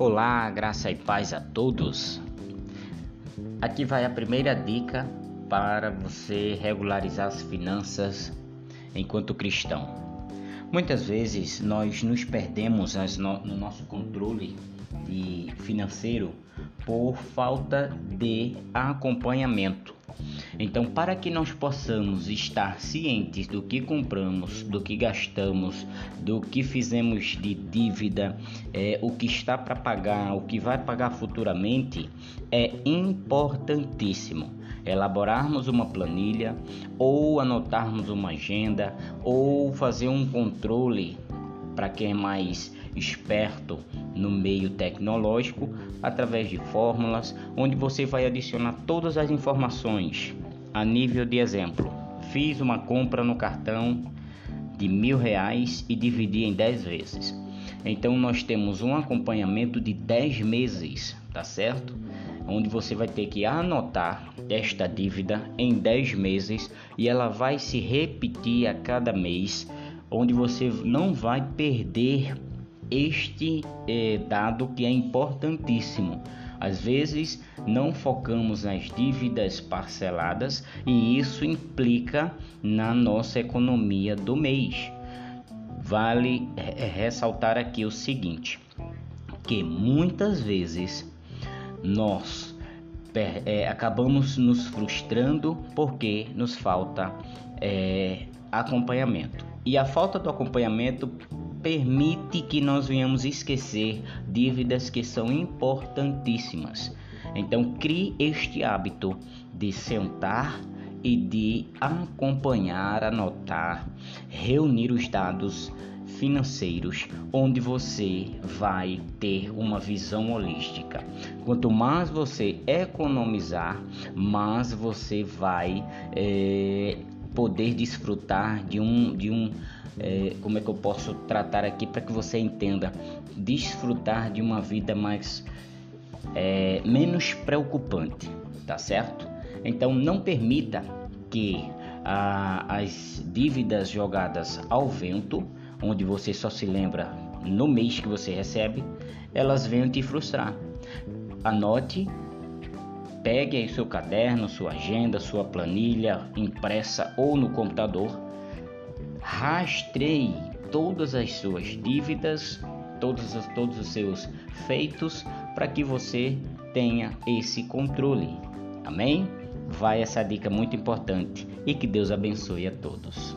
Olá, graça e paz a todos. Aqui vai a primeira dica para você regularizar as finanças enquanto cristão. Muitas vezes nós nos perdemos no nosso controle financeiro por falta de acompanhamento. Então, para que nós possamos estar cientes do que compramos, do que gastamos, do que fizemos de dívida, é, o que está para pagar, o que vai pagar futuramente, é importantíssimo elaborarmos uma planilha ou anotarmos uma agenda ou fazer um controle para quem é mais esperto no meio tecnológico através de fórmulas onde você vai adicionar todas as informações a nível de exemplo. Fiz uma compra no cartão de mil reais e dividi em 10 vezes. Então nós temos um acompanhamento de 10 meses, tá certo? Onde você vai ter que anotar esta dívida em 10 meses e ela vai se repetir a cada mês, onde você não vai perder este é, dado que é importantíssimo. Às vezes não focamos nas dívidas parceladas e isso implica na nossa economia do mês. Vale é, ressaltar aqui o seguinte: que muitas vezes nós é, acabamos nos frustrando porque nos falta é, acompanhamento. E a falta do acompanhamento permite que nós venhamos esquecer dívidas que são importantíssimas. Então, crie este hábito de sentar e de acompanhar, anotar, reunir os dados financeiros, onde você vai ter uma visão holística. Quanto mais você economizar, mais você vai é, poder desfrutar de um, de um é, como é que eu posso tratar aqui para que você entenda, desfrutar de uma vida mais é, menos preocupante, tá certo? Então não permita que as dívidas jogadas ao vento, onde você só se lembra no mês que você recebe, elas venham te frustrar. Anote Pegue aí seu caderno, sua agenda, sua planilha impressa ou no computador rastreie todas as suas dívidas, todos, todos os seus feitos, para que você tenha esse controle. Amém? Vai essa dica muito importante e que Deus abençoe a todos.